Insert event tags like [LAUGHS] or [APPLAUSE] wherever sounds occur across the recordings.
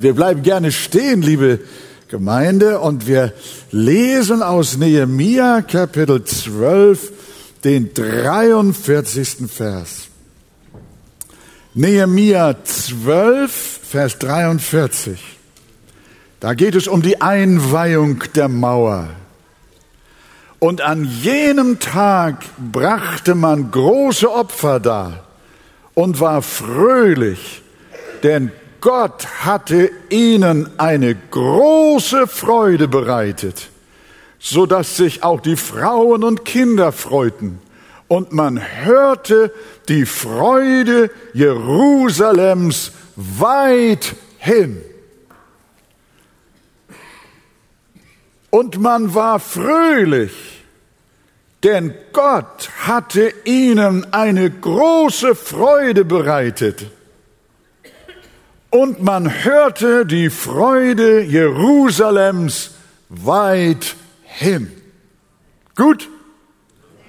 Wir bleiben gerne stehen, liebe Gemeinde, und wir lesen aus Nehemia Kapitel 12 den 43. Vers. Nehemia 12, Vers 43. Da geht es um die Einweihung der Mauer. Und an jenem Tag brachte man große Opfer dar und war fröhlich, denn Gott hatte ihnen eine große Freude bereitet, so dass sich auch die Frauen und Kinder freuten. Und man hörte die Freude Jerusalems weit hin. Und man war fröhlich, denn Gott hatte ihnen eine große Freude bereitet und man hörte die Freude Jerusalems weit hin. Gut?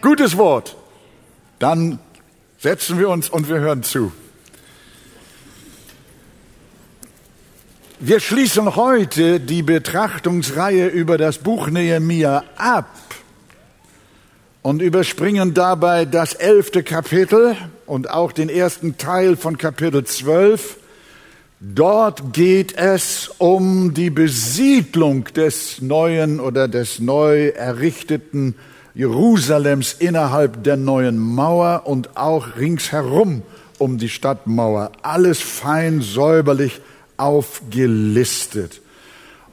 Gutes Wort. Dann setzen wir uns und wir hören zu. Wir schließen heute die Betrachtungsreihe über das Buch Nehemia ab und überspringen dabei das elfte Kapitel und auch den ersten Teil von Kapitel zwölf Dort geht es um die Besiedlung des neuen oder des neu errichteten Jerusalems innerhalb der neuen Mauer und auch ringsherum um die Stadtmauer. Alles fein säuberlich aufgelistet.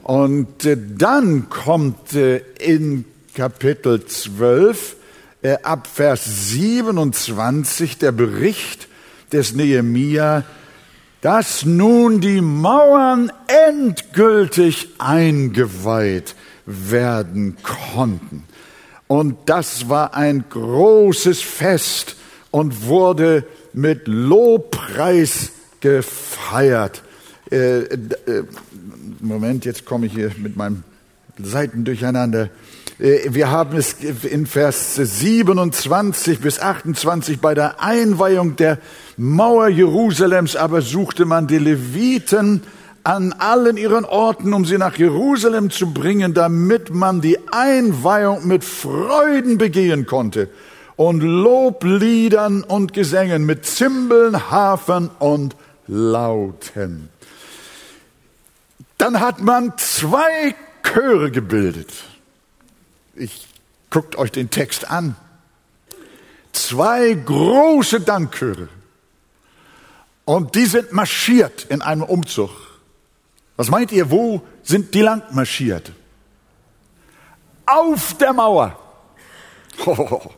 Und äh, dann kommt äh, in Kapitel 12 äh, ab Vers 27 der Bericht des Nehemia dass nun die Mauern endgültig eingeweiht werden konnten. Und das war ein großes Fest und wurde mit Lobpreis gefeiert. Äh, äh, Moment, jetzt komme ich hier mit meinem Seiten durcheinander. Äh, wir haben es in Vers 27 bis 28 bei der Einweihung der Mauer Jerusalems aber suchte man die Leviten an allen ihren Orten, um sie nach Jerusalem zu bringen, damit man die Einweihung mit Freuden begehen konnte und Lobliedern und Gesängen mit Zimbeln, Hafen und Lauten. Dann hat man zwei Chöre gebildet. Ich guckt euch den Text an. Zwei große Dankchöre. Und die sind marschiert in einem Umzug. Was meint ihr, wo sind die lang marschiert? Auf der Mauer. [LAUGHS]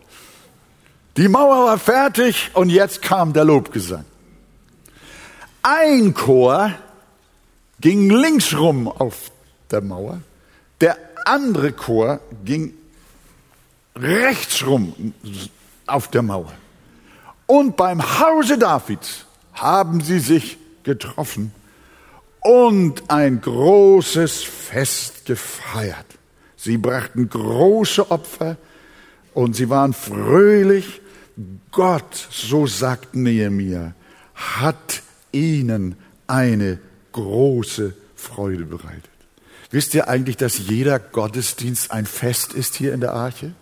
Die Mauer war fertig und jetzt kam der Lobgesang. Ein Chor ging links rum auf der Mauer, der andere Chor ging rechts rum auf der Mauer. Und beim Hause Davids haben sie sich getroffen und ein großes Fest gefeiert. Sie brachten große Opfer und sie waren fröhlich. Gott, so sagt Nehemiah, hat ihnen eine große Freude bereitet. Wisst ihr eigentlich, dass jeder Gottesdienst ein Fest ist hier in der Arche?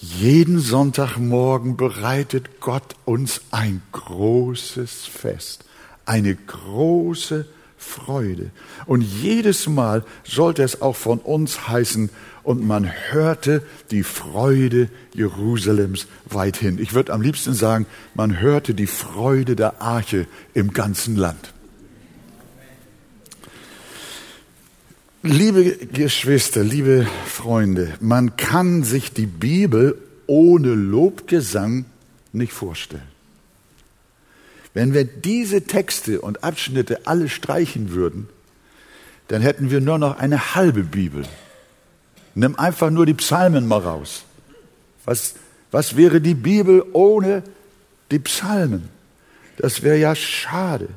Jeden Sonntagmorgen bereitet Gott uns ein großes Fest, eine große Freude. Und jedes Mal sollte es auch von uns heißen, und man hörte die Freude Jerusalems weithin. Ich würde am liebsten sagen, man hörte die Freude der Arche im ganzen Land. Liebe Geschwister, liebe Freunde, man kann sich die Bibel ohne Lobgesang nicht vorstellen. Wenn wir diese Texte und Abschnitte alle streichen würden, dann hätten wir nur noch eine halbe Bibel. Nimm einfach nur die Psalmen mal raus. Was, was wäre die Bibel ohne die Psalmen? Das wäre ja schade.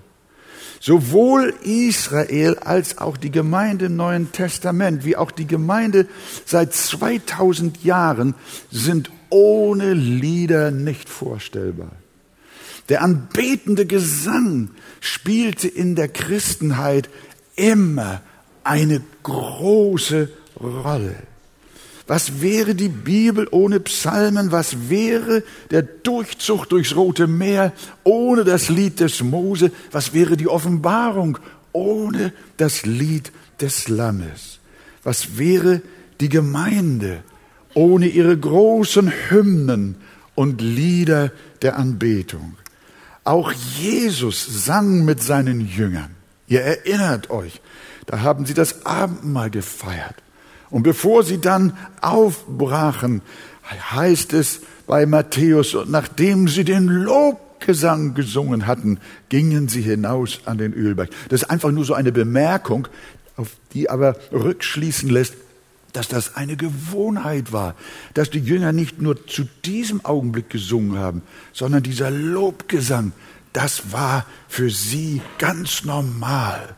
Sowohl Israel als auch die Gemeinde im Neuen Testament, wie auch die Gemeinde seit 2000 Jahren sind ohne Lieder nicht vorstellbar. Der anbetende Gesang spielte in der Christenheit immer eine große Rolle. Was wäre die Bibel ohne Psalmen? Was wäre der Durchzug durchs Rote Meer ohne das Lied des Mose? Was wäre die Offenbarung ohne das Lied des Lammes? Was wäre die Gemeinde ohne ihre großen Hymnen und Lieder der Anbetung? Auch Jesus sang mit seinen Jüngern. Ihr erinnert euch, da haben sie das Abendmahl gefeiert. Und bevor sie dann aufbrachen, heißt es bei Matthäus, und nachdem sie den Lobgesang gesungen hatten, gingen sie hinaus an den Ölberg. Das ist einfach nur so eine Bemerkung, auf die aber rückschließen lässt, dass das eine Gewohnheit war, dass die Jünger nicht nur zu diesem Augenblick gesungen haben, sondern dieser Lobgesang, das war für sie ganz normal.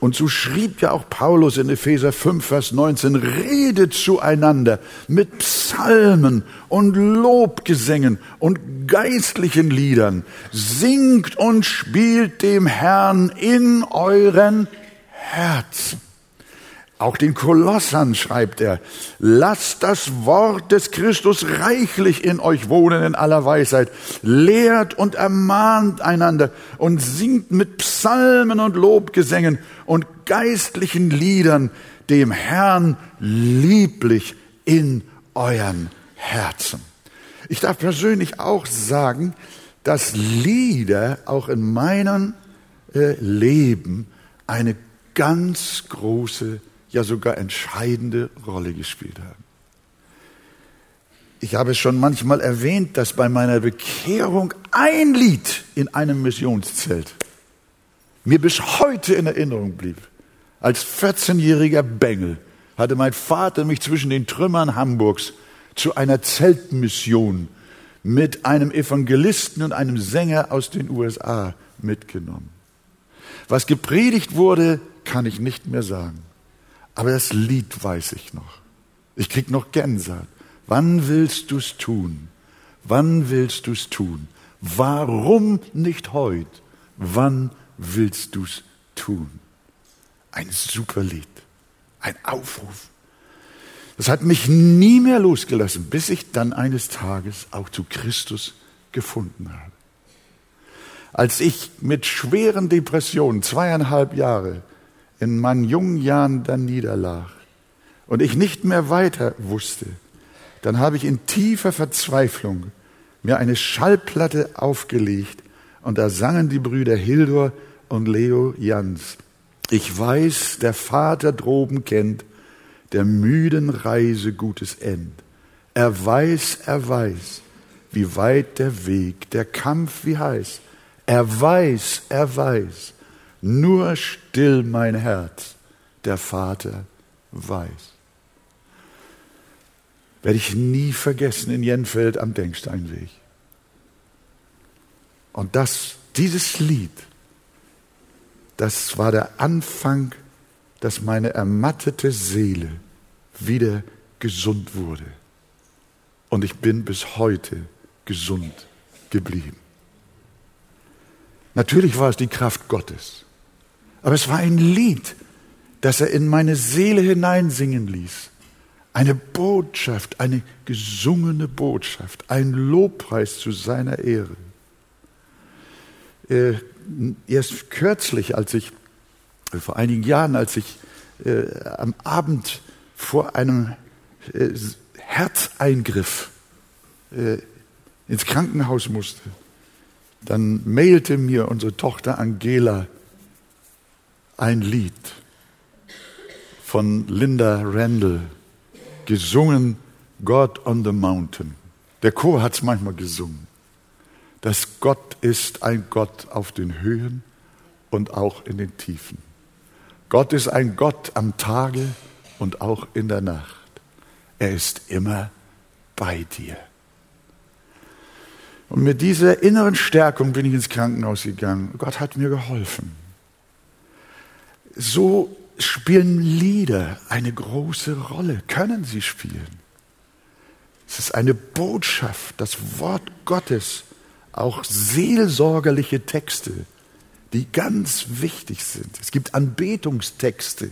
Und so schrieb ja auch Paulus in Epheser 5, Vers 19, redet zueinander mit Psalmen und Lobgesängen und geistlichen Liedern, singt und spielt dem Herrn in euren Herzen. Auch den Kolossern schreibt er, lasst das Wort des Christus reichlich in euch wohnen in aller Weisheit, lehrt und ermahnt einander und singt mit Psalmen und Lobgesängen und geistlichen Liedern dem Herrn lieblich in euren Herzen. Ich darf persönlich auch sagen, dass Lieder auch in meinem äh, Leben eine ganz große ja sogar entscheidende Rolle gespielt haben. Ich habe es schon manchmal erwähnt, dass bei meiner Bekehrung ein Lied in einem Missionszelt mir bis heute in Erinnerung blieb. Als 14-jähriger Bengel hatte mein Vater mich zwischen den Trümmern Hamburgs zu einer Zeltmission mit einem Evangelisten und einem Sänger aus den USA mitgenommen. Was gepredigt wurde, kann ich nicht mehr sagen. Aber das Lied weiß ich noch. Ich krieg noch Gänsehaut. Wann willst du's tun? Wann willst du's tun? Warum nicht heute? Wann willst du's tun? Ein super Lied. Ein Aufruf. Das hat mich nie mehr losgelassen, bis ich dann eines Tages auch zu Christus gefunden habe. Als ich mit schweren Depressionen zweieinhalb Jahre in meinen jungen Jahren dann niederlag und ich nicht mehr weiter wusste, dann habe ich in tiefer Verzweiflung mir eine Schallplatte aufgelegt und da sangen die Brüder Hildur und Leo Jans. Ich weiß, der Vater droben kennt der müden Reise gutes End. Er weiß, er weiß, wie weit der Weg, der Kampf wie heiß. Er weiß, er weiß, nur still mein Herz, der Vater weiß. Werde ich nie vergessen in Jenfeld am Denksteinweg. Und das, dieses Lied, das war der Anfang, dass meine ermattete Seele wieder gesund wurde. Und ich bin bis heute gesund geblieben. Natürlich war es die Kraft Gottes. Aber es war ein Lied, das er in meine Seele hineinsingen ließ. Eine Botschaft, eine gesungene Botschaft, ein Lobpreis zu seiner Ehre. Äh, erst kürzlich, als ich, äh, vor einigen Jahren, als ich äh, am Abend vor einem äh, Herzeingriff äh, ins Krankenhaus musste, dann mailte mir unsere Tochter Angela, ein Lied von Linda Randall, gesungen God on the Mountain. Der Chor hat es manchmal gesungen. Dass Gott ist ein Gott auf den Höhen und auch in den Tiefen. Gott ist ein Gott am Tage und auch in der Nacht. Er ist immer bei dir. Und mit dieser inneren Stärkung bin ich ins Krankenhaus gegangen. Gott hat mir geholfen so spielen Lieder eine große Rolle, können sie spielen. Es ist eine Botschaft, das Wort Gottes auch seelsorgerliche Texte, die ganz wichtig sind. Es gibt Anbetungstexte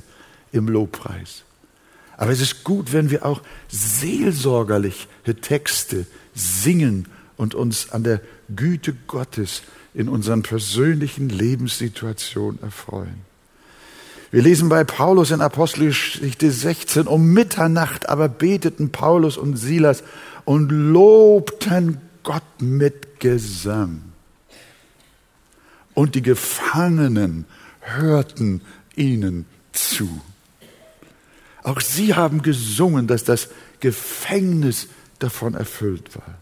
im Lobpreis. Aber es ist gut, wenn wir auch seelsorgerliche Texte singen und uns an der Güte Gottes in unseren persönlichen Lebenssituationen erfreuen. Wir lesen bei Paulus in Apostelgeschichte 16, um Mitternacht aber beteten Paulus und Silas und lobten Gott mit Gesang. Und die Gefangenen hörten ihnen zu. Auch sie haben gesungen, dass das Gefängnis davon erfüllt war.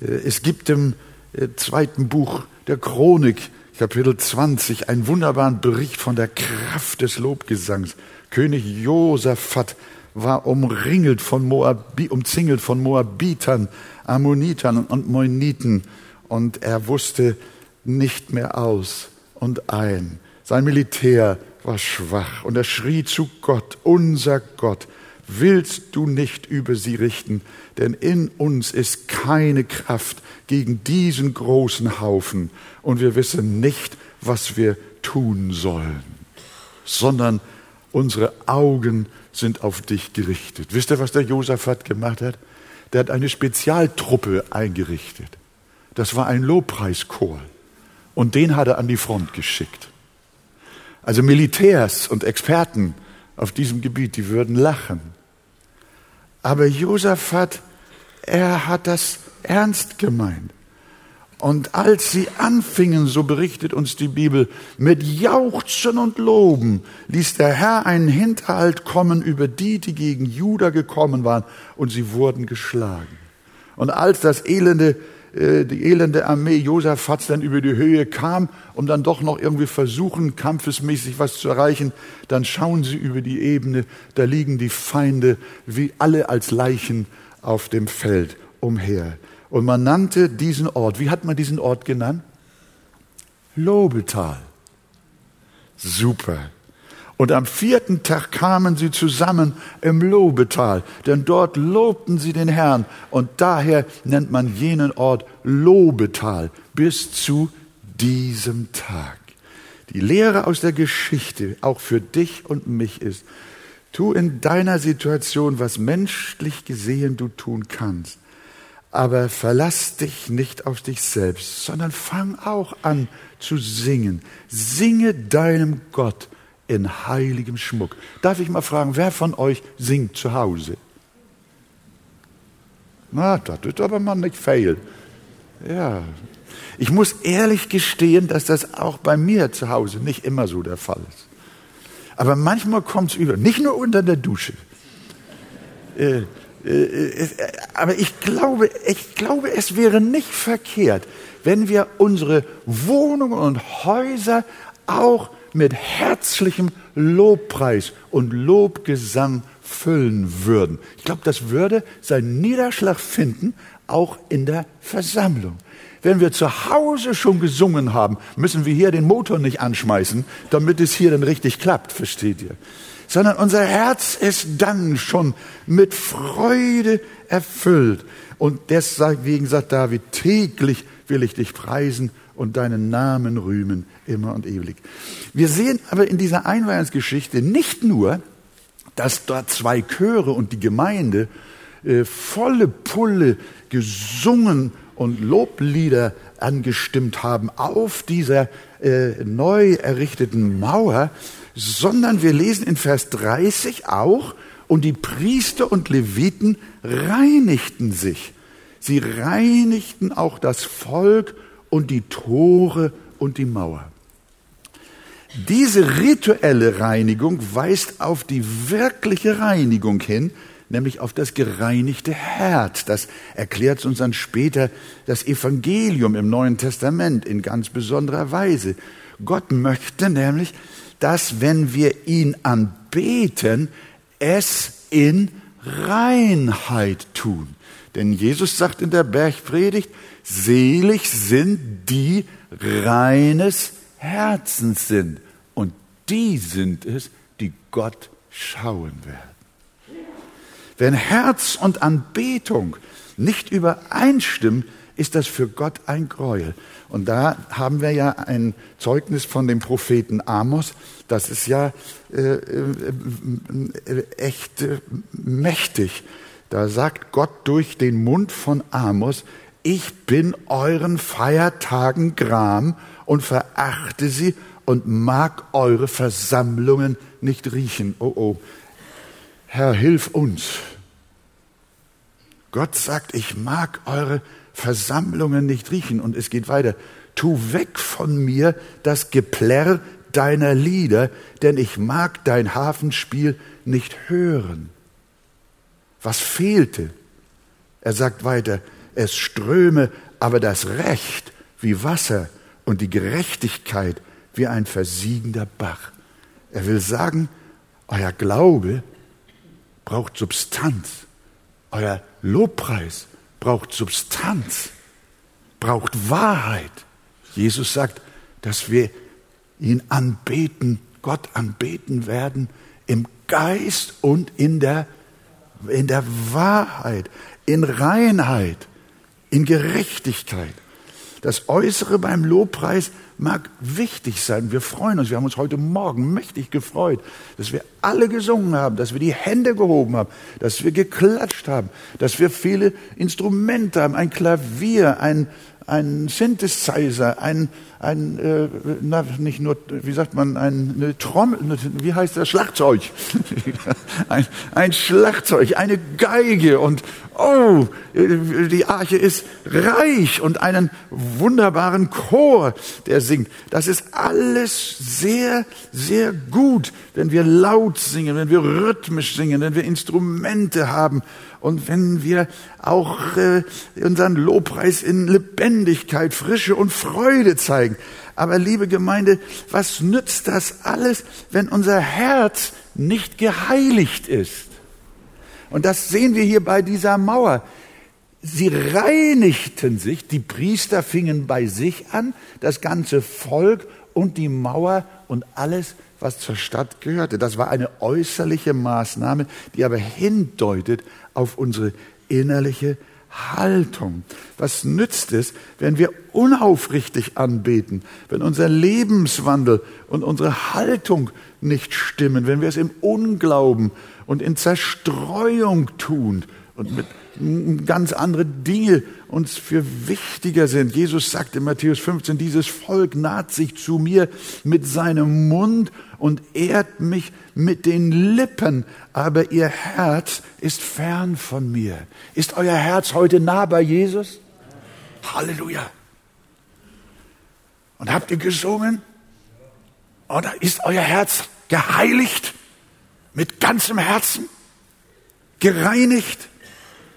Äh, es gibt im äh, zweiten Buch der Chronik, Kapitel 20, einen wunderbaren Bericht von der Kraft des Lobgesangs. König Josaphat war umringelt von Moabi, umzingelt von Moabitern, Ammonitern und Moiniten und er wusste nicht mehr aus und ein. Sein Militär war schwach und er schrie zu Gott, unser Gott, willst du nicht über sie richten, denn in uns ist keine Kraft gegen diesen großen Haufen und wir wissen nicht, was wir tun sollen, sondern unsere Augen sind auf dich gerichtet. Wisst ihr, was der Josaphat gemacht hat? Der hat eine Spezialtruppe eingerichtet. Das war ein Lobpreischor. Und den hat er an die Front geschickt. Also Militärs und Experten auf diesem Gebiet, die würden lachen. Aber Josaphat, er hat das ernst gemeint. Und als sie anfingen, so berichtet uns die Bibel, mit Jauchzen und Loben, ließ der Herr einen Hinterhalt kommen über die, die gegen Juda gekommen waren, und sie wurden geschlagen. Und als das elende, äh, die elende Armee Josaphat dann über die Höhe kam, um dann doch noch irgendwie versuchen, kampfesmäßig was zu erreichen, dann schauen sie über die Ebene, da liegen die Feinde wie alle als Leichen auf dem Feld umher. Und man nannte diesen Ort, wie hat man diesen Ort genannt? Lobetal. Super. Und am vierten Tag kamen sie zusammen im Lobetal, denn dort lobten sie den Herrn. Und daher nennt man jenen Ort Lobetal bis zu diesem Tag. Die Lehre aus der Geschichte, auch für dich und mich ist, tu in deiner Situation, was menschlich gesehen du tun kannst. Aber verlass dich nicht auf dich selbst, sondern fang auch an zu singen. Singe deinem Gott in heiligem Schmuck. Darf ich mal fragen, wer von euch singt zu Hause? Na, das ist aber mal nicht fail. Ja. Ich muss ehrlich gestehen, dass das auch bei mir zu Hause nicht immer so der Fall ist. Aber manchmal kommt es über, nicht nur unter der Dusche. Äh, aber ich glaube, ich glaube, es wäre nicht verkehrt, wenn wir unsere Wohnungen und Häuser auch mit herzlichem Lobpreis und Lobgesang füllen würden. Ich glaube, das würde seinen Niederschlag finden, auch in der Versammlung. Wenn wir zu Hause schon gesungen haben, müssen wir hier den Motor nicht anschmeißen, damit es hier dann richtig klappt, versteht ihr? Sondern unser Herz ist dann schon mit Freude erfüllt. Und deswegen sagt David, täglich will ich dich preisen und deinen Namen rühmen, immer und ewig. Wir sehen aber in dieser Einweihungsgeschichte nicht nur, dass dort zwei Chöre und die Gemeinde äh, volle Pulle gesungen und Loblieder angestimmt haben auf dieser äh, neu errichteten Mauer, sondern wir lesen in Vers 30 auch, und die Priester und Leviten reinigten sich. Sie reinigten auch das Volk und die Tore und die Mauer. Diese rituelle Reinigung weist auf die wirkliche Reinigung hin, nämlich auf das gereinigte Herz. Das erklärt uns dann später das Evangelium im Neuen Testament in ganz besonderer Weise. Gott möchte nämlich, dass wenn wir ihn anbeten, es in Reinheit tun. Denn Jesus sagt in der Bergpredigt, selig sind die reines Herzens sind. Und die sind es, die Gott schauen werden. Wenn Herz und Anbetung nicht übereinstimmen, ist das für Gott ein Gräuel. Und da haben wir ja ein Zeugnis von dem Propheten Amos. Das ist ja äh, äh, echt äh, mächtig. Da sagt Gott durch den Mund von Amos, ich bin euren Feiertagen gram und verachte sie und mag eure Versammlungen nicht riechen. Oh oh. Herr, hilf uns. Gott sagt, ich mag eure Versammlungen nicht riechen. Und es geht weiter. Tu weg von mir das Geplärr deiner Lieder, denn ich mag dein Hafenspiel nicht hören. Was fehlte? Er sagt weiter, es ströme aber das Recht wie Wasser und die Gerechtigkeit wie ein versiegender Bach. Er will sagen, euer Glaube braucht Substanz. Euer Lobpreis braucht Substanz, braucht Wahrheit. Jesus sagt, dass wir ihn anbeten, Gott anbeten werden im Geist und in der, in der Wahrheit, in Reinheit, in Gerechtigkeit. Das Äußere beim Lobpreis mag wichtig sein. Wir freuen uns. Wir haben uns heute Morgen mächtig gefreut, dass wir alle gesungen haben, dass wir die Hände gehoben haben, dass wir geklatscht haben, dass wir viele Instrumente haben, ein Klavier, ein, ein Synthesizer, ein, ein äh, na, nicht nur, wie sagt man, ein, eine Trommel, wie heißt das, Schlagzeug. [LAUGHS] ein, ein Schlagzeug, eine Geige und oh, die Arche ist reich und einen wunderbaren Chor, der singt. Das ist alles sehr, sehr gut, wenn wir laut singen, wenn wir rhythmisch singen, wenn wir Instrumente haben und wenn wir auch äh, unseren Lobpreis in Lebendigkeit, Frische und Freude zeigen. Aber liebe Gemeinde, was nützt das alles, wenn unser Herz nicht geheiligt ist? Und das sehen wir hier bei dieser Mauer. Sie reinigten sich, die Priester fingen bei sich an, das ganze Volk und die Mauer und alles, was zur Stadt gehörte. Das war eine äußerliche Maßnahme, die aber hindeutet auf unsere innerliche Haltung. Was nützt es, wenn wir unaufrichtig anbeten, wenn unser Lebenswandel und unsere Haltung nicht stimmen, wenn wir es im Unglauben und in Zerstreuung tun und mit ganz andere Dinge uns für wichtiger sind. Jesus sagt in Matthäus 15, dieses Volk naht sich zu mir mit seinem Mund und ehrt mich mit den Lippen, aber ihr Herz ist fern von mir. Ist euer Herz heute nah bei Jesus? Halleluja. Und habt ihr gesungen? Oder ist euer Herz geheiligt? Mit ganzem Herzen? Gereinigt?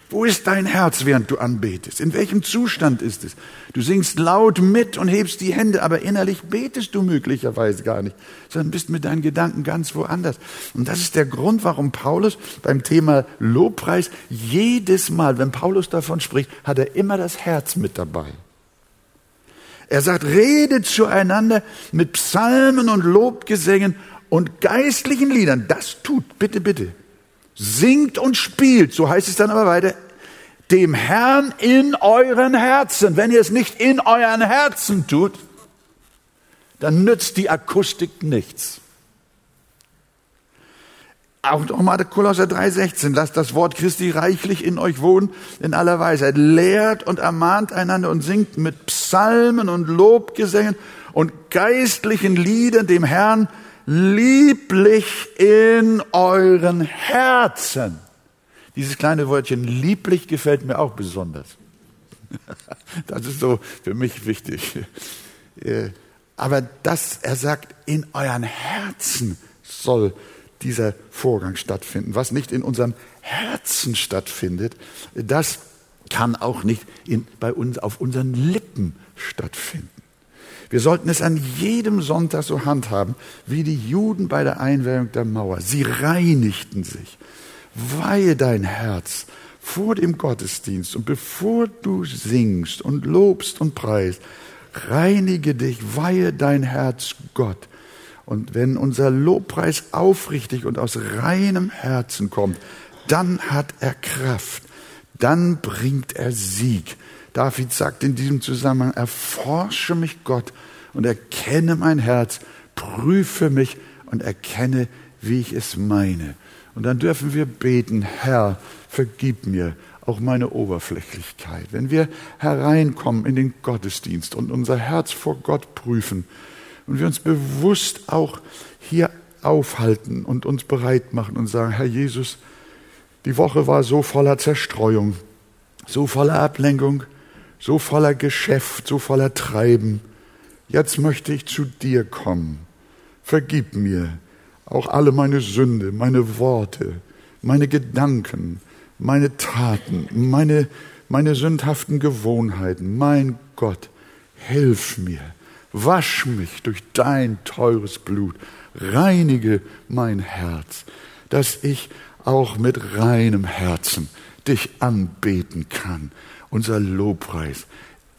Wo ist dein Herz, während du anbetest? In welchem Zustand ist es? Du singst laut mit und hebst die Hände, aber innerlich betest du möglicherweise gar nicht, sondern bist mit deinen Gedanken ganz woanders. Und das ist der Grund, warum Paulus beim Thema Lobpreis jedes Mal, wenn Paulus davon spricht, hat er immer das Herz mit dabei. Er sagt, redet zueinander mit Psalmen und Lobgesängen und geistlichen Liedern. Das tut, bitte, bitte, singt und spielt, so heißt es dann aber weiter, dem Herrn in euren Herzen. Wenn ihr es nicht in euren Herzen tut, dann nützt die Akustik nichts. Auch nochmal Kolosser 3,16. Lasst das Wort Christi reichlich in euch wohnen, in aller Weisheit. Lehrt und ermahnt einander und singt mit Psalmen und Lobgesängen und geistlichen Liedern dem Herrn lieblich in euren Herzen. Dieses kleine Wörtchen lieblich gefällt mir auch besonders. [LAUGHS] Das ist so für mich wichtig. Äh, aber das, er sagt, in euren Herzen soll dieser Vorgang stattfinden. Was nicht in unserem Herzen stattfindet, das kann auch nicht in, bei uns auf unseren Lippen stattfinden. Wir sollten es an jedem Sonntag so handhaben, wie die Juden bei der Einweihung der Mauer. Sie reinigten sich. Weihe dein Herz vor dem Gottesdienst und bevor du singst und lobst und preist, reinige dich, weihe dein Herz Gott. Und wenn unser Lobpreis aufrichtig und aus reinem Herzen kommt, dann hat er Kraft, dann bringt er Sieg, David sagt in diesem Zusammenhang, erforsche mich Gott und erkenne mein Herz, prüfe mich und erkenne, wie ich es meine. Und dann dürfen wir beten, Herr, vergib mir auch meine Oberflächlichkeit. Wenn wir hereinkommen in den Gottesdienst und unser Herz vor Gott prüfen und wir uns bewusst auch hier aufhalten und uns bereit machen und sagen, Herr Jesus, die Woche war so voller Zerstreuung, so voller Ablenkung, so voller Geschäft, so voller Treiben. Jetzt möchte ich zu dir kommen. Vergib mir auch alle meine Sünde, meine Worte, meine Gedanken, meine Taten, meine, meine sündhaften Gewohnheiten. Mein Gott, hilf mir, wasch mich durch dein teures Blut, reinige mein Herz, dass ich auch mit reinem Herzen dich anbeten kann. Unser Lobpreis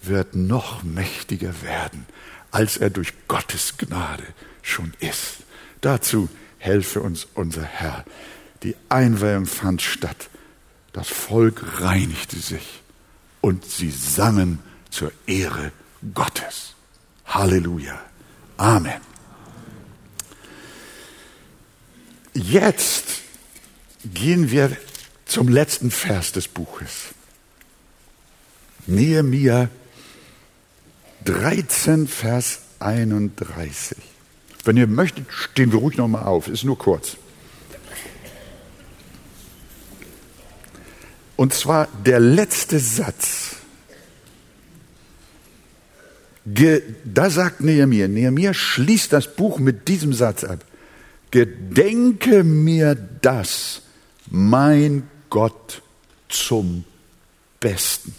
wird noch mächtiger werden, als er durch Gottes Gnade schon ist. Dazu helfe uns unser Herr. Die Einweihung fand statt. Das Volk reinigte sich und sie sangen zur Ehre Gottes. Halleluja. Amen. Jetzt gehen wir zum letzten Vers des Buches. Nehemiah 13, Vers 31. Wenn ihr möchtet, stehen wir ruhig nochmal auf, ist nur kurz. Und zwar der letzte Satz. Da sagt Nehemiah, Nehemiah schließt das Buch mit diesem Satz ab. Gedenke mir das, mein Gott, zum Besten.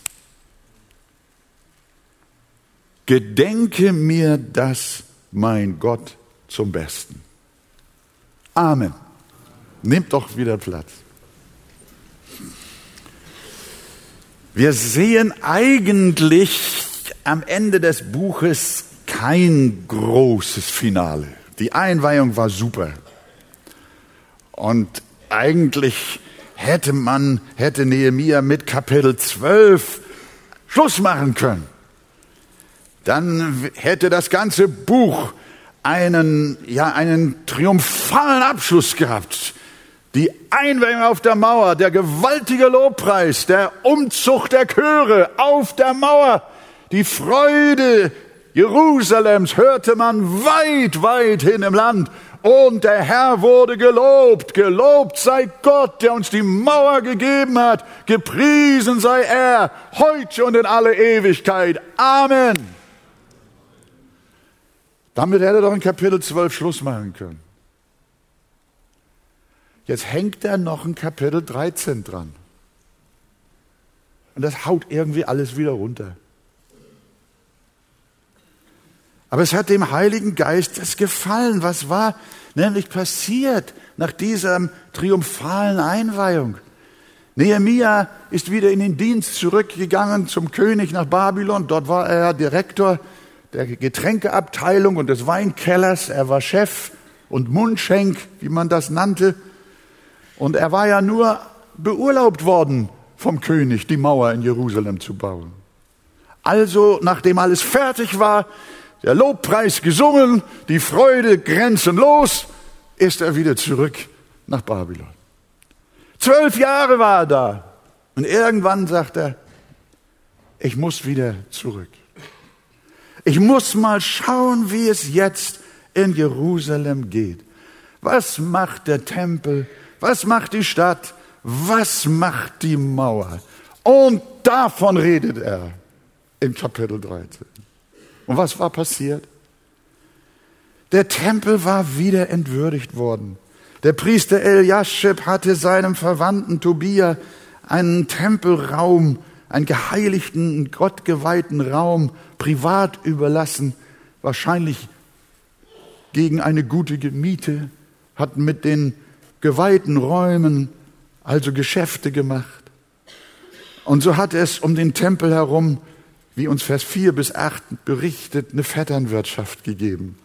Gedenke mir das, mein Gott, zum Besten. Amen. Nehmt doch wieder Platz. Wir sehen eigentlich am Ende des Buches kein großes Finale. Die Einweihung war super. Und eigentlich hätte man, hätte Nehemia mit Kapitel 12 Schluss machen können. Dann hätte das ganze Buch einen, ja, einen triumphalen Abschluss gehabt. Die Einweihung auf der Mauer, der gewaltige Lobpreis, der Umzug der Chöre auf der Mauer, die Freude Jerusalems hörte man weit, weit hin im Land. Und der Herr wurde gelobt. Gelobt sei Gott, der uns die Mauer gegeben hat. Gepriesen sei er, heute und in alle Ewigkeit. Amen. Damit hätte er doch in Kapitel 12 Schluss machen können. Jetzt hängt da noch ein Kapitel 13 dran. Und das haut irgendwie alles wieder runter. Aber es hat dem Heiligen Geist es gefallen. Was war nämlich passiert nach dieser triumphalen Einweihung? Nehemia ist wieder in den Dienst zurückgegangen zum König nach Babylon. Dort war er Direktor der Getränkeabteilung und des Weinkellers. Er war Chef und Mundschenk, wie man das nannte. Und er war ja nur beurlaubt worden vom König, die Mauer in Jerusalem zu bauen. Also, nachdem alles fertig war, der Lobpreis gesungen, die Freude grenzenlos, ist er wieder zurück nach Babylon. Zwölf Jahre war er da. Und irgendwann sagt er, ich muss wieder zurück. Ich muss mal schauen, wie es jetzt in Jerusalem geht. Was macht der Tempel? Was macht die Stadt? Was macht die Mauer? Und davon redet er in Kapitel 13. Und was war passiert? Der Tempel war wieder entwürdigt worden. Der Priester Eliaschib hatte seinem Verwandten Tobia einen Tempelraum, einen geheiligten, gottgeweihten Raum privat überlassen, wahrscheinlich gegen eine gute Miete, hat mit den geweihten Räumen, also Geschäfte gemacht. Und so hat es um den Tempel herum, wie uns Vers 4 bis 8 berichtet, eine Vetternwirtschaft gegeben.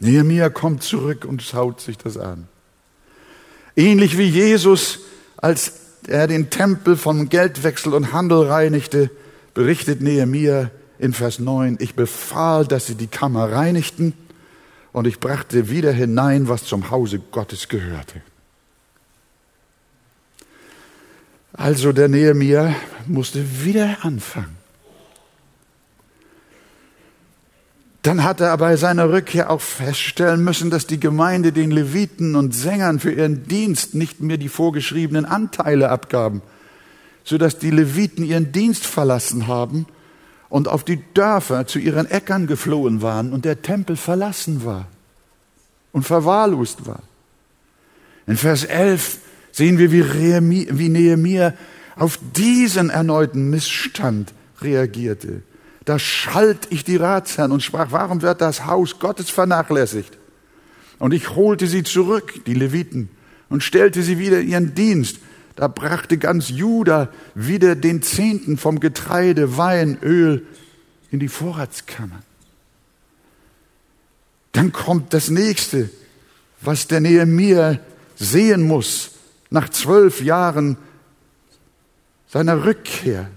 Nehemiah kommt zurück und schaut sich das an. Ähnlich wie Jesus, als er den Tempel von Geldwechsel und Handel reinigte, berichtet Nehemia in Vers 9, ich befahl, dass sie die Kammer reinigten und ich brachte wieder hinein, was zum Hause Gottes gehörte. Also der Nehemia musste wieder anfangen. Dann hat er bei seiner Rückkehr auch feststellen müssen, dass die Gemeinde den Leviten und Sängern für ihren Dienst nicht mehr die vorgeschriebenen Anteile abgaben, sodass die Leviten ihren Dienst verlassen haben und auf die Dörfer zu ihren Äckern geflohen waren und der Tempel verlassen war und verwahrlost war. In Vers 11 sehen wir, wie Nehemiah auf diesen erneuten Missstand reagierte. Da schalt ich die Ratsherren und sprach, warum wird das Haus Gottes vernachlässigt? Und ich holte sie zurück, die Leviten, und stellte sie wieder in ihren Dienst. Da brachte ganz Juda wieder den Zehnten vom Getreide, Wein, Öl in die Vorratskammer. Dann kommt das nächste, was der Nehemiah sehen muss nach zwölf Jahren seiner Rückkehr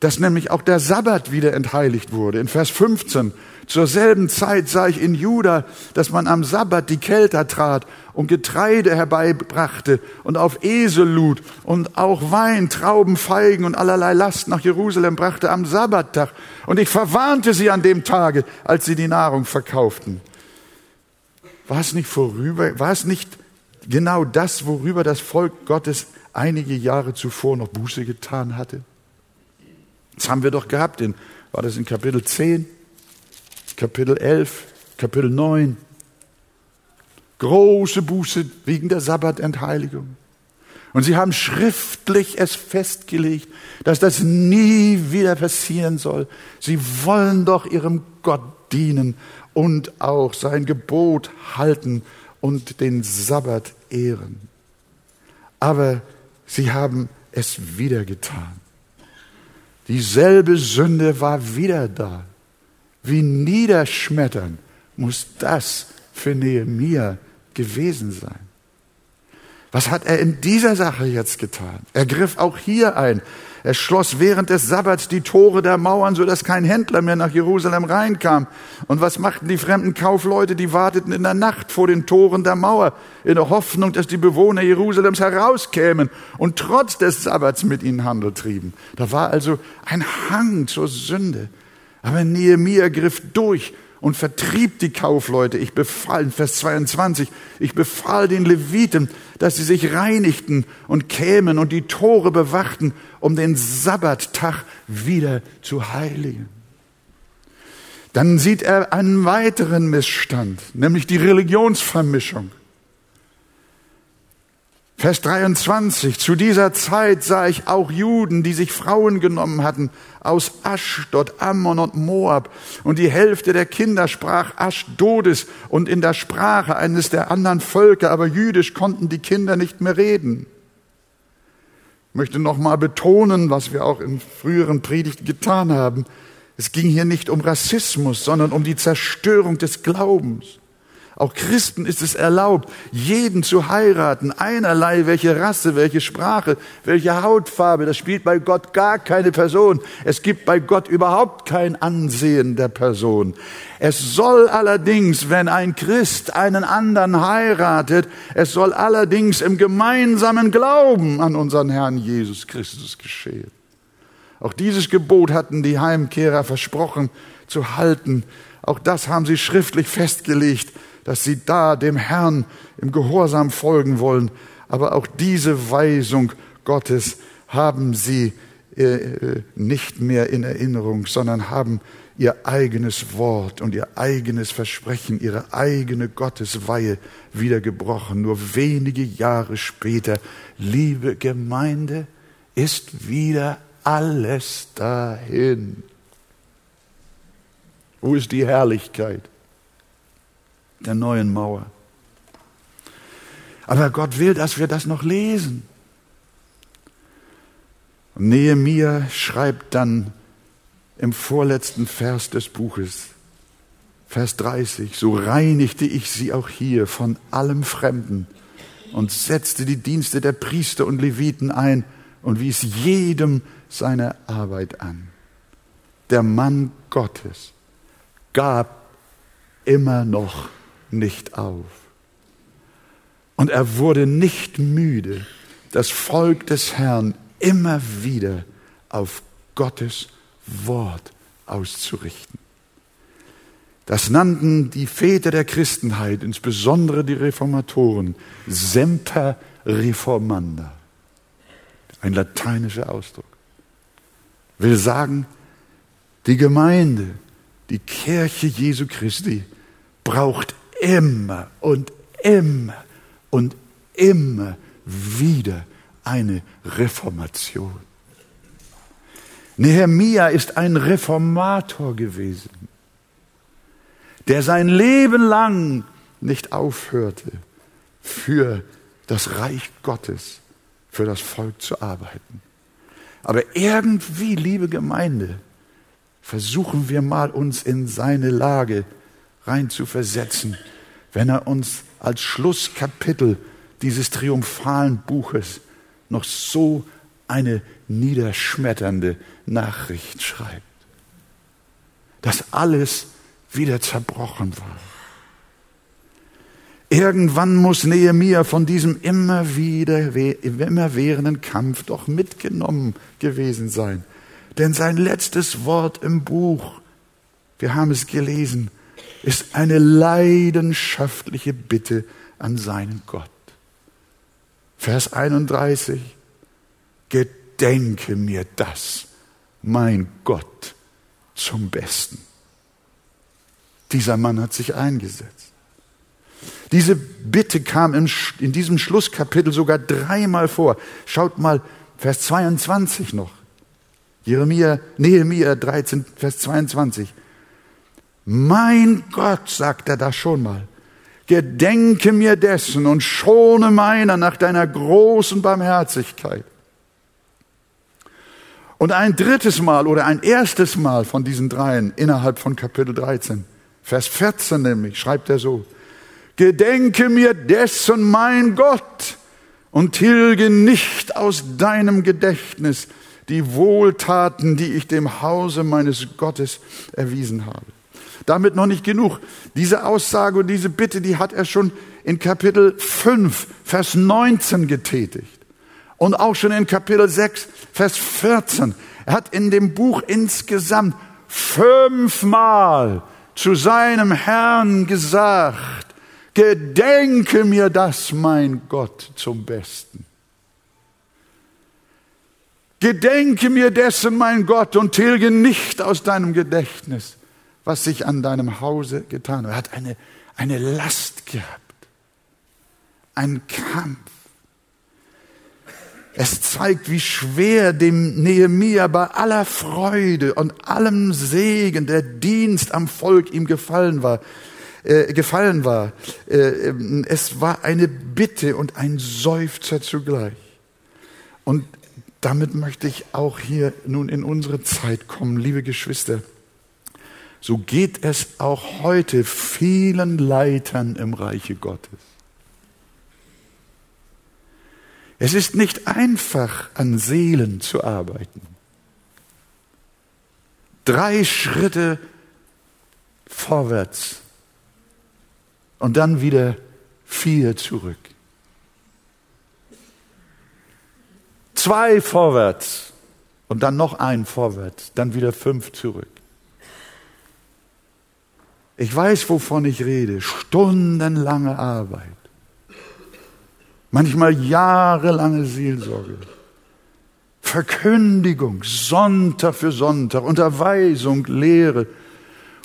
dass nämlich auch der Sabbat wieder entheiligt wurde. In Vers 15. Zur selben Zeit sah ich in Juda, dass man am Sabbat die Kelter trat und Getreide herbeibrachte und auf Esel lud und auch Wein, Trauben, Feigen und allerlei Last nach Jerusalem brachte am Sabbattag. Und ich verwarnte sie an dem Tage, als sie die Nahrung verkauften. War es nicht vorüber, war es nicht genau das, worüber das Volk Gottes einige Jahre zuvor noch Buße getan hatte? Das haben wir doch gehabt. In, war das in Kapitel 10, Kapitel 11, Kapitel 9? Große Buße wegen der Sabbatentheiligung. Und sie haben schriftlich es festgelegt, dass das nie wieder passieren soll. Sie wollen doch ihrem Gott dienen und auch sein Gebot halten und den Sabbat ehren. Aber sie haben es wieder getan. Dieselbe Sünde war wieder da. Wie niederschmettern muss das für Nehemia gewesen sein. Was hat er in dieser Sache jetzt getan? Er griff auch hier ein. Er schloss während des Sabbats die Tore der Mauern, sodass kein Händler mehr nach Jerusalem reinkam. Und was machten die fremden Kaufleute? Die warteten in der Nacht vor den Toren der Mauer, in der Hoffnung, dass die Bewohner Jerusalems herauskämen und trotz des Sabbats mit ihnen Handel trieben. Da war also ein Hang zur Sünde. Aber Nehemiah griff durch und vertrieb die Kaufleute. Ich befahl, Vers 22, ich befahl den Leviten, dass sie sich reinigten und kämen und die Tore bewachten, um den Sabbattag wieder zu heiligen. Dann sieht er einen weiteren Missstand, nämlich die Religionsvermischung. Vers 23. Zu dieser Zeit sah ich auch Juden, die sich Frauen genommen hatten aus Aschdod, Ammon und Moab. Und die Hälfte der Kinder sprach Aschdodes und in der Sprache eines der anderen Völker, aber jüdisch konnten die Kinder nicht mehr reden. Ich möchte nochmal betonen, was wir auch in früheren Predigten getan haben. Es ging hier nicht um Rassismus, sondern um die Zerstörung des Glaubens. Auch Christen ist es erlaubt, jeden zu heiraten, einerlei welche Rasse, welche Sprache, welche Hautfarbe. Das spielt bei Gott gar keine Person. Es gibt bei Gott überhaupt kein Ansehen der Person. Es soll allerdings, wenn ein Christ einen anderen heiratet, es soll allerdings im gemeinsamen Glauben an unseren Herrn Jesus Christus geschehen. Auch dieses Gebot hatten die Heimkehrer versprochen zu halten. Auch das haben sie schriftlich festgelegt dass sie da dem Herrn im Gehorsam folgen wollen. Aber auch diese Weisung Gottes haben sie äh, äh, nicht mehr in Erinnerung, sondern haben ihr eigenes Wort und ihr eigenes Versprechen, ihre eigene Gottesweihe wieder gebrochen. Nur wenige Jahre später, liebe Gemeinde, ist wieder alles dahin. Wo ist die Herrlichkeit? Der neuen Mauer. Aber Gott will, dass wir das noch lesen. Und Nehemiah schreibt dann im vorletzten Vers des Buches, Vers 30, so reinigte ich sie auch hier von allem Fremden und setzte die Dienste der Priester und Leviten ein und wies jedem seine Arbeit an. der Mann Gottes, gab immer noch nicht auf. Und er wurde nicht müde, das Volk des Herrn immer wieder auf Gottes Wort auszurichten. Das nannten die Väter der Christenheit, insbesondere die Reformatoren, Semper Reformanda. Ein lateinischer Ausdruck. Will sagen, die Gemeinde, die Kirche Jesu Christi braucht immer und immer und immer wieder eine Reformation. Nehemia ist ein Reformator gewesen der sein Leben lang nicht aufhörte, für das Reich Gottes, für das Volk zu arbeiten. Aber irgendwie, liebe Gemeinde, versuchen wir mal uns in seine Lage rein zu versetzen, wenn er uns als Schlusskapitel dieses triumphalen Buches noch so eine niederschmetternde Nachricht schreibt. Das alles wieder zerbrochen war. Irgendwann muss Nehemia von diesem immer wieder, immerwährenden Kampf doch mitgenommen gewesen sein. Denn sein letztes Wort im Buch, wir haben es gelesen, ist eine leidenschaftliche Bitte an seinen Gott. Vers 31, gedenke mir das, mein Gott, zum Besten. Dieser Mann hat sich eingesetzt. Diese Bitte kam in, diesem Schlusskapitel sogar dreimal vor. Schaut mal, Vers 22 noch. Jeremia, Nehemiah 13, Vers 22. Mein Gott, sagt er da schon mal, gedenke mir dessen und schone meiner nach deiner großen Barmherzigkeit. Und ein drittes Mal oder ein erstes Mal von diesen dreien innerhalb von Kapitel 13 Vers 14 nämlich schreibt er so, Gedenke mir dessen, mein Gott, und tilge nicht aus deinem Gedächtnis die Wohltaten, die ich dem Hause meines Gottes erwiesen habe. Damit noch nicht genug. Diese Aussage und diese Bitte, die hat er schon in Kapitel 5, Vers 19 getätigt. Und auch schon in Kapitel 6, Vers 14. Er hat in dem Buch insgesamt fünfmal zu seinem Herrn gesagt, gedenke mir das, mein Gott, zum Besten. Gedenke mir dessen, mein Gott, und tilge nicht aus deinem Gedächtnis, was sich an deinem Hause getan hat. Er hat eine, eine Last gehabt, einen Kampf. Es zeigt, wie schwer dem Nehemia bei aller Freude und allem Segen der Dienst am Volk ihm gefallen war. Äh, gefallen war. Äh, es war eine Bitte und ein Seufzer zugleich. Und damit möchte ich auch hier nun in unsere Zeit kommen, liebe Geschwister. So geht es auch heute vielen Leitern im Reiche Gottes. Es ist nicht einfach, an Seelen zu arbeiten. Drei Schritte vorwärts und dann wieder vier zurück. Zwei vorwärts und dann noch ein vorwärts, dann wieder fünf zurück. Ich weiß, wovon ich rede. Stundenlange Arbeit. Manchmal jahrelange Seelsorge. Verkündigung, Sonntag für Sonntag, Unterweisung, Lehre.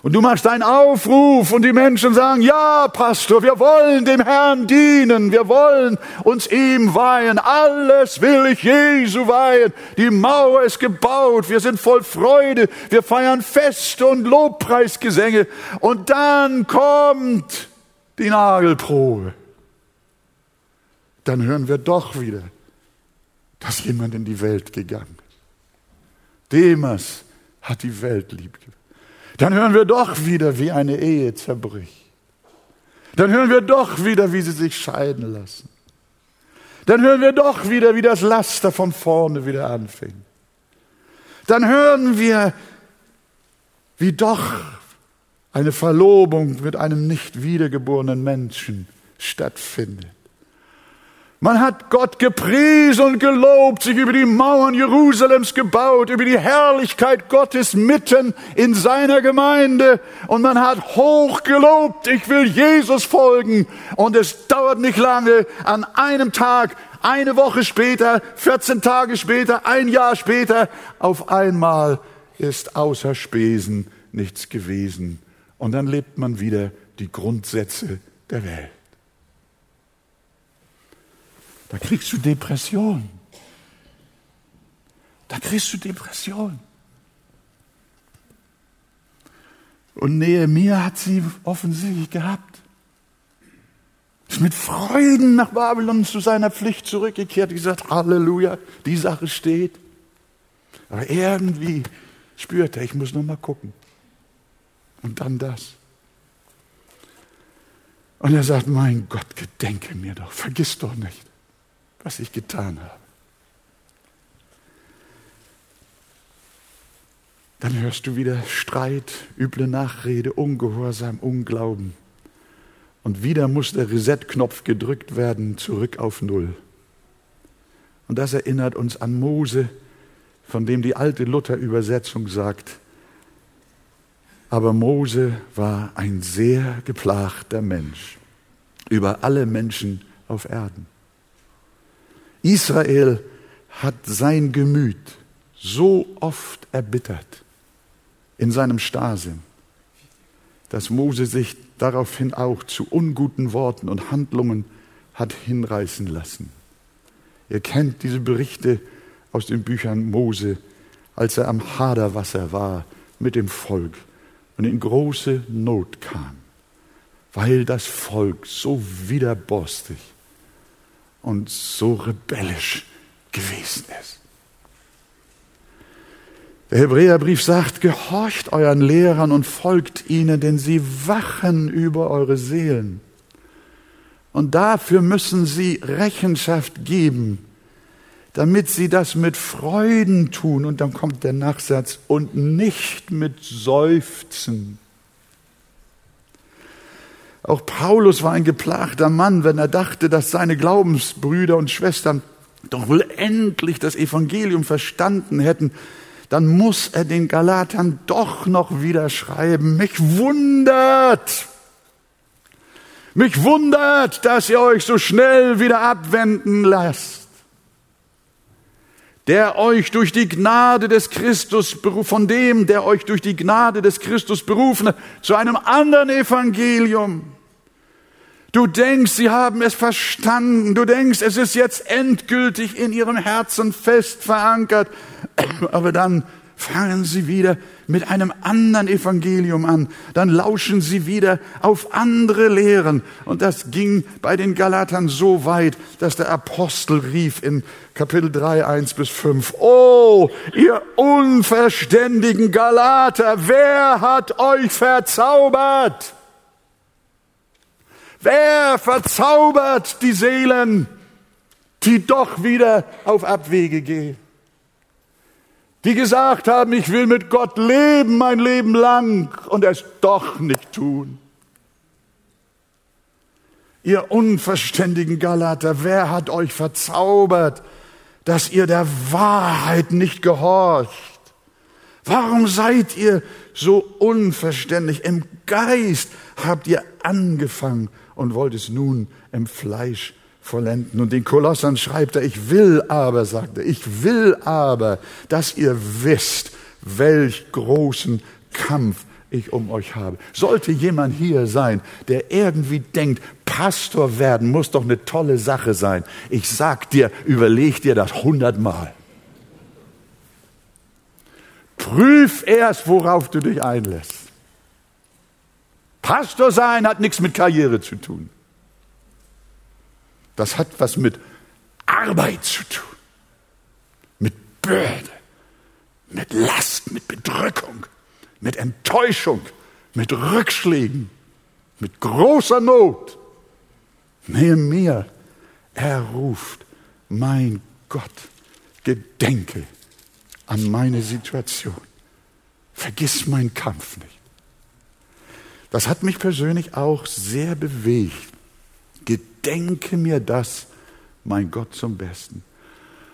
Und du machst einen Aufruf und die Menschen sagen, ja, Pastor, wir wollen dem Herrn dienen, wir wollen uns ihm weihen, alles will ich Jesu weihen. Die Mauer ist gebaut, wir sind voll Freude, wir feiern Feste und Lobpreisgesänge. Und dann kommt die Nagelprobe dann hören wir doch wieder, dass jemand in die Welt gegangen ist. Demas hat die Welt lieb. Dann hören wir doch wieder, wie eine Ehe zerbricht. Dann hören wir doch wieder, wie sie sich scheiden lassen. Dann hören wir doch wieder, wie das Laster von vorne wieder anfängt. Dann hören wir wie doch eine Verlobung mit einem nicht wiedergeborenen Menschen stattfindet. Man hat Gott gepriesen und gelobt, sich über die Mauern Jerusalems gebaut, über die Herrlichkeit Gottes mitten in seiner Gemeinde. Und man hat hoch gelobt, ich will Jesus folgen. Und es dauert nicht lange, an einem Tag, eine Woche später, 14 Tage später, ein Jahr später, auf einmal ist außer Spesen nichts gewesen. Und dann lebt man wieder die Grundsätze der Welt. Da kriegst du Depression. Da kriegst du Depression. Und Nehemiah hat sie offensichtlich gehabt. Ist mit Freuden nach Babylon zu seiner Pflicht zurückgekehrt. gesagt, Halleluja, die Sache steht. Aber irgendwie spürt er, ich muss noch mal gucken. Und dann das. Und er sagt, mein Gott, gedenke mir doch, vergiss doch nicht was ich getan habe. Dann hörst du wieder Streit, üble Nachrede, Ungehorsam, Unglauben. Und wieder muss der Reset-Knopf gedrückt werden, zurück auf Null. Und das erinnert uns an Mose, von dem die alte Luther-Übersetzung sagt, aber Mose war ein sehr geplagter Mensch über alle Menschen auf Erden. Israel hat sein Gemüt so oft erbittert in seinem Starrsinn, dass Mose sich daraufhin auch zu unguten Worten und Handlungen hat hinreißen lassen. Ihr kennt diese Berichte aus den Büchern Mose, als er am Haderwasser war mit dem Volk und in große Not kam, weil das Volk so widerborstig und so rebellisch gewesen ist. Der Hebräerbrief sagt, gehorcht euren Lehrern und folgt ihnen, denn sie wachen über eure Seelen. Und dafür müssen sie Rechenschaft geben, damit sie das mit Freuden tun. Und dann kommt der Nachsatz, und nicht mit Seufzen. Auch Paulus war ein geplagter Mann, wenn er dachte, dass seine Glaubensbrüder und Schwestern doch wohl endlich das Evangelium verstanden hätten, dann muss er den Galatern doch noch wieder schreiben. Mich wundert, mich wundert, dass ihr euch so schnell wieder abwenden lasst der euch durch die Gnade des Christus, von dem, der euch durch die Gnade des Christus berufen zu einem anderen Evangelium. Du denkst, sie haben es verstanden. Du denkst, es ist jetzt endgültig in ihrem Herzen fest verankert. [CLEARS THROAT] Aber dann fangen sie wieder mit einem anderen Evangelium an. Dann lauschen sie wieder auf andere Lehren. Und das ging bei den Galatern so weit, dass der Apostel rief in Kapitel 3, 1 bis 5, Oh, ihr unverständigen Galater, wer hat euch verzaubert? Wer verzaubert die Seelen, die doch wieder auf Abwege gehen? Die gesagt haben, ich will mit Gott leben mein Leben lang und es doch nicht tun. Ihr unverständigen Galater, wer hat euch verzaubert, dass ihr der Wahrheit nicht gehorcht? Warum seid ihr so unverständlich? Im Geist habt ihr angefangen und wollt es nun im Fleisch vollenden. Und den Kolossern schreibt er, ich will aber, sagt er, ich will aber, dass ihr wisst, welch großen Kampf ich um euch habe. Sollte jemand hier sein, der irgendwie denkt, Pastor werden muss doch eine tolle Sache sein. Ich sag dir, überleg dir das hundertmal. Prüf erst, worauf du dich einlässt. Pastor sein hat nichts mit Karriere zu tun. Das hat was mit Arbeit zu tun, mit Bürde, mit Last, mit Bedrückung, mit Enttäuschung, mit Rückschlägen, mit großer Not. Nehemiah, er ruft, mein Gott, gedenke an meine Situation. Vergiss meinen Kampf nicht. Das hat mich persönlich auch sehr bewegt. Gedenke mir das, mein Gott, zum Besten.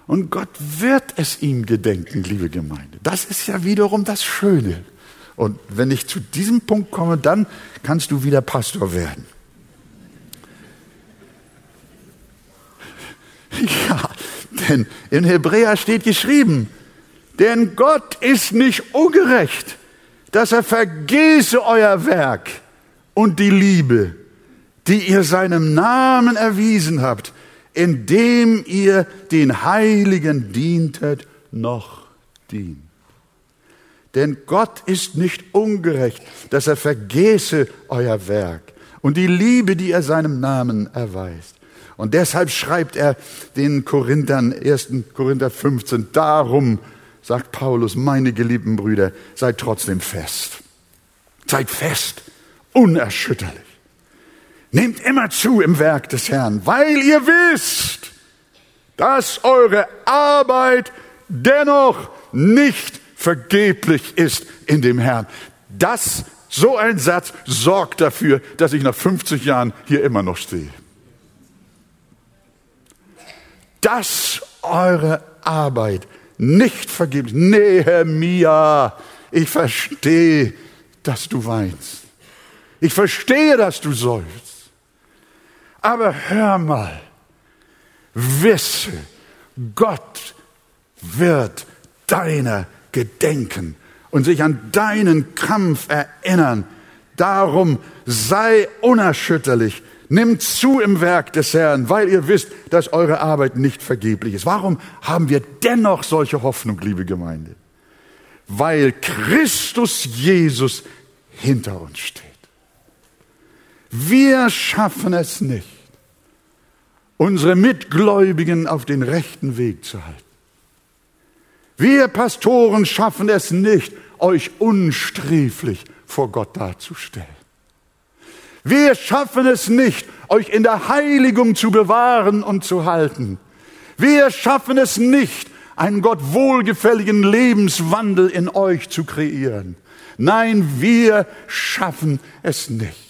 Und Gott wird es ihm gedenken, liebe Gemeinde. Das ist ja wiederum das Schöne. Und wenn ich zu diesem Punkt komme, dann kannst du wieder Pastor werden. [LAUGHS] Ja, denn in Hebräer steht geschrieben, denn Gott ist nicht ungerecht, dass er vergesse euer Werk und die Liebe, die ihr seinem Namen erwiesen habt, indem ihr den Heiligen dientet, noch dient. Denn Gott ist nicht ungerecht, dass er vergesse euer Werk und die Liebe, die er seinem Namen erweist. Und deshalb schreibt er den Korinthern, 1. Korinther 15, darum, sagt Paulus, meine geliebten Brüder, seid trotzdem fest. Seid fest, unerschütterlich. Nehmt immer zu im Werk des Herrn, weil ihr wisst, dass eure Arbeit dennoch nicht vergeblich ist in dem Herrn. Das, so ein Satz sorgt dafür, dass ich nach 50 Jahren hier immer noch stehe dass eure Arbeit nicht vergibt. Nehemia, ich verstehe, dass du weinst. Ich verstehe, dass du sollst. Aber hör mal, wisse, Gott wird deiner gedenken und sich an deinen Kampf erinnern. Darum sei unerschütterlich, Nimmt zu im Werk des Herrn, weil ihr wisst, dass eure Arbeit nicht vergeblich ist. Warum haben wir dennoch solche Hoffnung, liebe Gemeinde? Weil Christus Jesus hinter uns steht. Wir schaffen es nicht, unsere Mitgläubigen auf den rechten Weg zu halten. Wir Pastoren schaffen es nicht, euch unsträflich vor Gott darzustellen. Wir schaffen es nicht, euch in der Heiligung zu bewahren und zu halten. Wir schaffen es nicht, einen Gott wohlgefälligen Lebenswandel in euch zu kreieren. Nein, wir schaffen es nicht.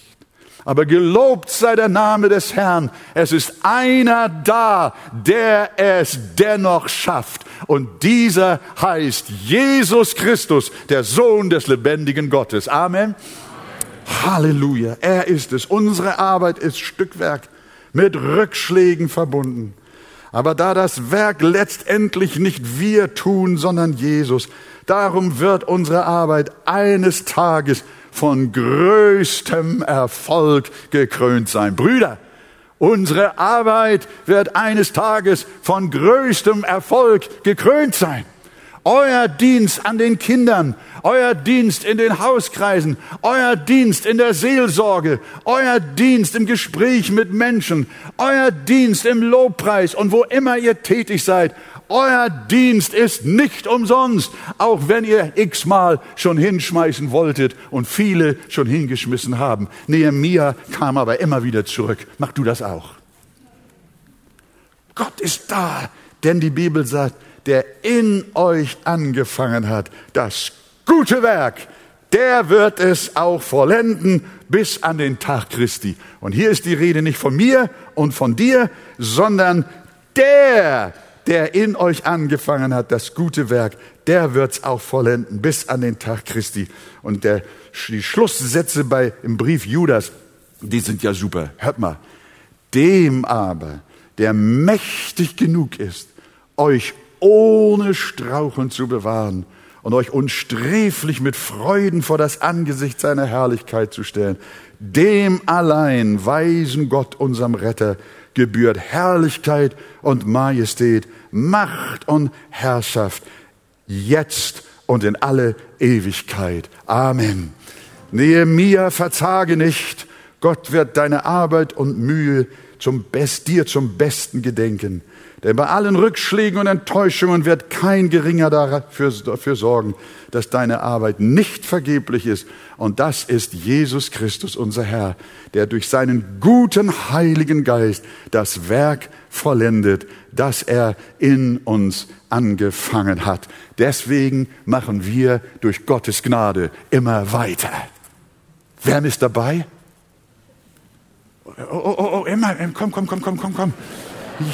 Aber gelobt sei der Name des Herrn. Es ist einer da, der es dennoch schafft. Und dieser heißt Jesus Christus, der Sohn des lebendigen Gottes. Amen. Halleluja, er ist es. Unsere Arbeit ist Stückwerk mit Rückschlägen verbunden. Aber da das Werk letztendlich nicht wir tun, sondern Jesus, darum wird unsere Arbeit eines Tages von größtem Erfolg gekrönt sein. Brüder, unsere Arbeit wird eines Tages von größtem Erfolg gekrönt sein. Euer Dienst an den Kindern, euer Dienst in den Hauskreisen, euer Dienst in der Seelsorge, euer Dienst im Gespräch mit Menschen, euer Dienst im Lobpreis und wo immer ihr tätig seid, euer Dienst ist nicht umsonst, auch wenn ihr x-mal schon hinschmeißen wolltet und viele schon hingeschmissen haben. Nehemiah kam aber immer wieder zurück. Mach du das auch. Gott ist da, denn die Bibel sagt, der in euch angefangen hat, das gute Werk, der wird es auch vollenden bis an den Tag Christi. Und hier ist die Rede nicht von mir und von dir, sondern der, der in euch angefangen hat, das gute Werk, der wird es auch vollenden bis an den Tag Christi. Und der, die Schlusssätze bei, im Brief Judas, die sind ja super. Hört mal. Dem aber, der mächtig genug ist, euch ohne Straucheln zu bewahren und euch unsträflich mit Freuden vor das Angesicht seiner Herrlichkeit zu stellen. Dem allein weisen Gott, unserem Retter, gebührt Herrlichkeit und Majestät, Macht und Herrschaft, jetzt und in alle Ewigkeit. Amen. Nehemia, verzage nicht, Gott wird deine Arbeit und Mühe zum Best, dir zum Besten gedenken. Denn bei allen Rückschlägen und Enttäuschungen wird kein Geringer dafür, dafür sorgen, dass deine Arbeit nicht vergeblich ist. Und das ist Jesus Christus, unser Herr, der durch seinen guten Heiligen Geist das Werk vollendet, das er in uns angefangen hat. Deswegen machen wir durch Gottes Gnade immer weiter. Wer ist dabei? Oh, oh, oh, oh immer, komm, komm, komm, komm, komm, komm.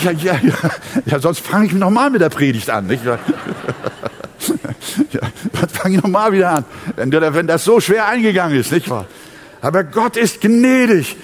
Ja, ja, ja. Ja, sonst fange ich nochmal mit der Predigt an. Nicht? Ja, was fange ich nochmal wieder an, wenn, wenn das so schwer eingegangen ist, nicht wahr? Aber Gott ist gnädig.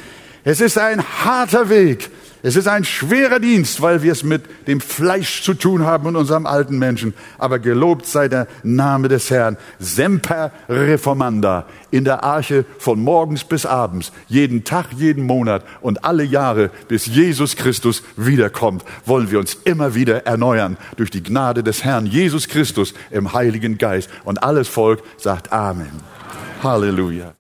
Es ist ein harter Weg. Es ist ein schwerer Dienst, weil wir es mit dem Fleisch zu tun haben und unserem alten Menschen. Aber gelobt sei der Name des Herrn. Semper Reformanda. In der Arche von morgens bis abends. Jeden Tag, jeden Monat und alle Jahre, bis Jesus Christus wiederkommt, wollen wir uns immer wieder erneuern durch die Gnade des Herrn Jesus Christus im Heiligen Geist. Und alles Volk sagt Amen. Halleluja.